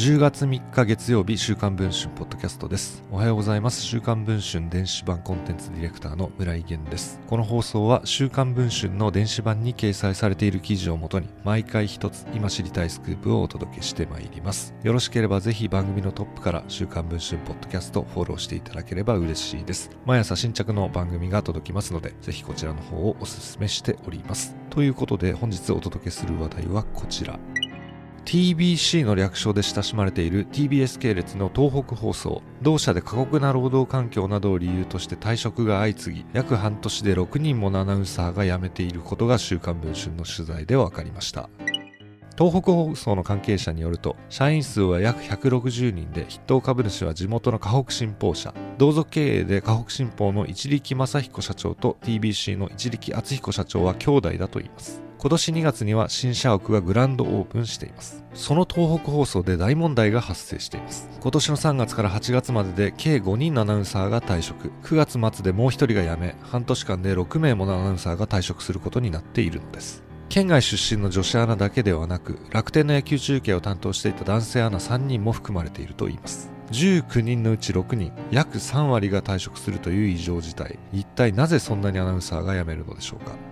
10月3日月曜日週刊文春ポッドキャストです。おはようございます。週刊文春電子版コンテンツディレクターの村井源です。この放送は週刊文春の電子版に掲載されている記事をもとに毎回一つ今知りたいスクープをお届けしてまいります。よろしければぜひ番組のトップから週刊文春ポッドキャストフォローしていただければ嬉しいです。毎朝新着の番組が届きますのでぜひこちらの方をお勧めしております。ということで本日お届けする話題はこちら。TBC の略称で親しまれている TBS 系列の東北放送。同社で過酷な労働環境などを理由として退職が相次ぎ約半年で6人ものアナウンサーが辞めていることが週刊文春の取材で分かりました。東北放送の関係者によると社員数は約160人で筆頭株主は地元の河北新報社。同族経営で河北新報の一力正彦社長と TBC の一力敦彦社長は兄弟だといいます。今年2月には新社屋がグランドオープンしています。その東北放送で大問題が発生しています。今年の3月から8月までで計5人のアナウンサーが退職。9月末でもう1人が辞め半年間で6名ものアナウンサーが退職することになっているのです。県外出身の女子アナだけではなく楽天の野球中継を担当していた男性アナ3人も含まれているといいます。19人のうち6人約3割が退職するという異常事態。一体なぜそんなにアナウンサーが辞めるのでしょうか。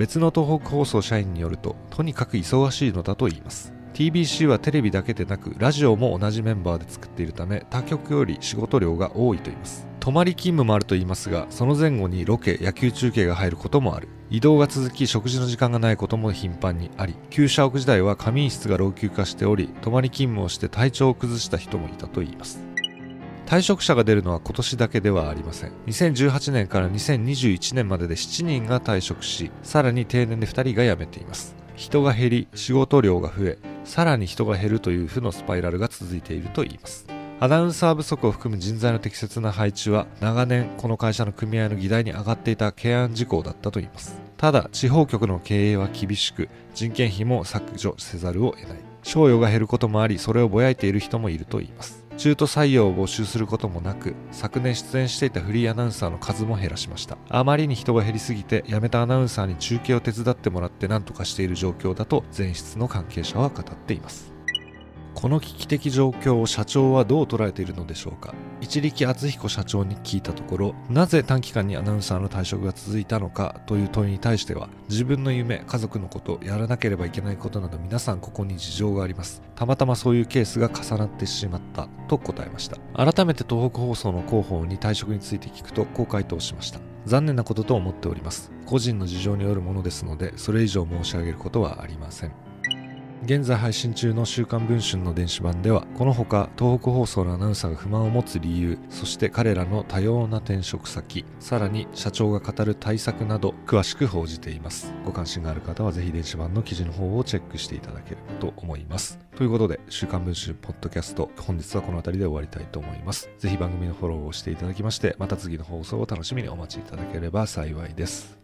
別の東北放送社員によるととにかく忙しいのだと言います。TBC はテレビだけでなくラジオも同じメンバーで作っているため他局より仕事量が多いと言います。泊まり勤務もあると言いますがその前後にロケ野球中継が入ることもある。移動が続き食事の時間がないことも頻繁にあり旧社屋時代は仮眠室が老朽化しており泊まり勤務をして体調を崩した人もいたと言います。退職者が出るのは今年だけではありません。2018年から2021年までで7人が退職しさらに定年で2人が辞めています。人が減り仕事量が増えさらに人が減るという負のスパイラルが続いているといいます。アナウンサー不足を含む人材の適切な配置は長年この会社の組合の議題に上がっていた懸案事項だったといいます。ただ地方局の経営は厳しく人件費も削除せざるを得ない。賞与が減ることもありそれをぼやいている人もいるといいます。中途採用を募集することもなく昨年出演していたフリーアナウンサーの数も減らしました。あまりに人が減りすぎて辞めたアナウンサーに中継を手伝ってもらって何とかしている状況だと前室の関係者は語っています。この危機的状況を社長はどう捉えているのでしょうか？一力敦彦社長に聞いたところなぜ短期間にアナウンサーの退職が続いたのかという問いに対しては自分の夢家族のことやらなければいけないことなど皆さんここに事情があります。たまたまそういうケースが重なってしまったと答えました。改めて東北放送の広報に退職について聞くとこう回答しました。残念なことと思っております。個人の事情によるものですのでそれ以上申し上げることはありません。現在配信中の週刊文春の電子版ではこのほか東北放送のアナウンサーが不満を持つ理由そして彼らの多様な転職先さらに社長が語る対策など詳しく報じています。ご関心がある方はぜひ電子版の記事の方をチェックしていただければと思います。ということで週刊文春ポッドキャスト本日はこの辺りで終わりたいと思います。ぜひ番組のフォローをしていただきましてまた次の放送を楽しみにお待ちいただければ幸いです。